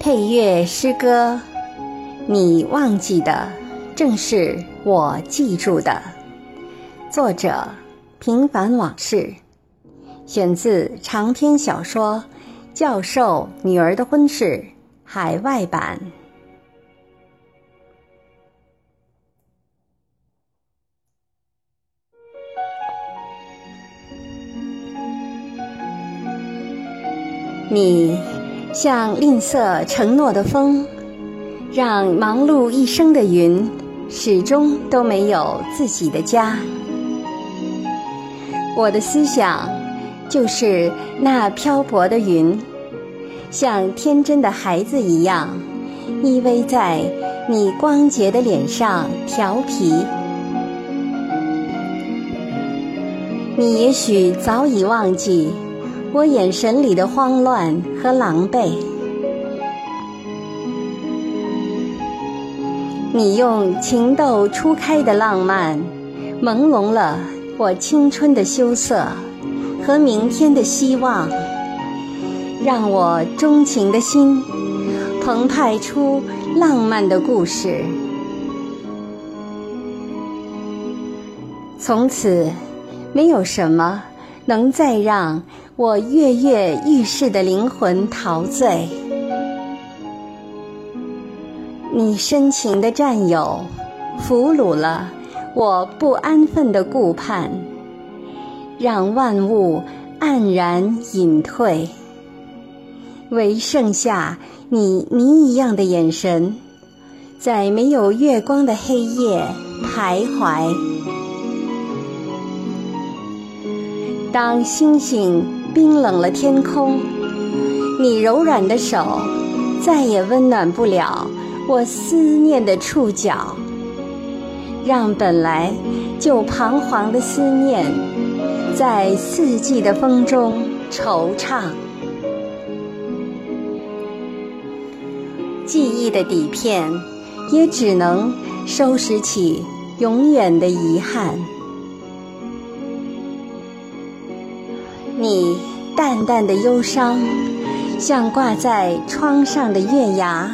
配乐诗歌，你忘记的正是我记住的。作者：平凡往事，选自长篇小说《教授女儿的婚事》海外版。你像吝啬承诺的风，让忙碌一生的云始终都没有自己的家。我的思想就是那漂泊的云，像天真的孩子一样依偎在你光洁的脸上调皮。你也许早已忘记。我眼神里的慌乱和狼狈，你用情窦初开的浪漫，朦胧了我青春的羞涩和明天的希望，让我钟情的心澎湃出浪漫的故事。从此，没有什么能再让。我跃跃欲试的灵魂陶醉，你深情的占有，俘虏了我不安分的顾盼，让万物黯然隐退，唯剩下你谜一样的眼神，在没有月光的黑夜徘徊。当星星。冰冷了天空，你柔软的手再也温暖不了我思念的触角，让本来就彷徨的思念在四季的风中惆怅。记忆的底片也只能收拾起永远的遗憾。你淡淡的忧伤，像挂在窗上的月牙，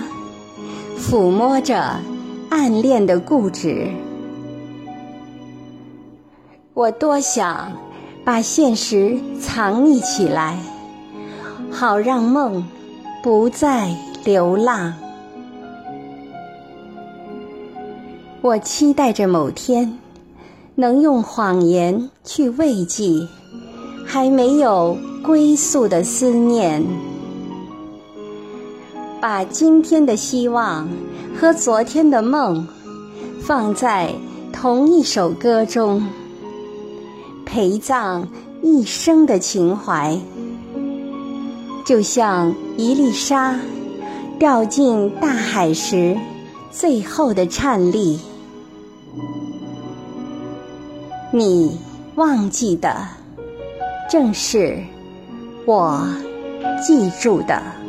抚摸着暗恋的固执。我多想把现实藏匿起来，好让梦不再流浪。我期待着某天，能用谎言去慰藉。还没有归宿的思念，把今天的希望和昨天的梦放在同一首歌中，陪葬一生的情怀，就像一粒沙掉进大海时最后的颤栗，你忘记的。正是我记住的。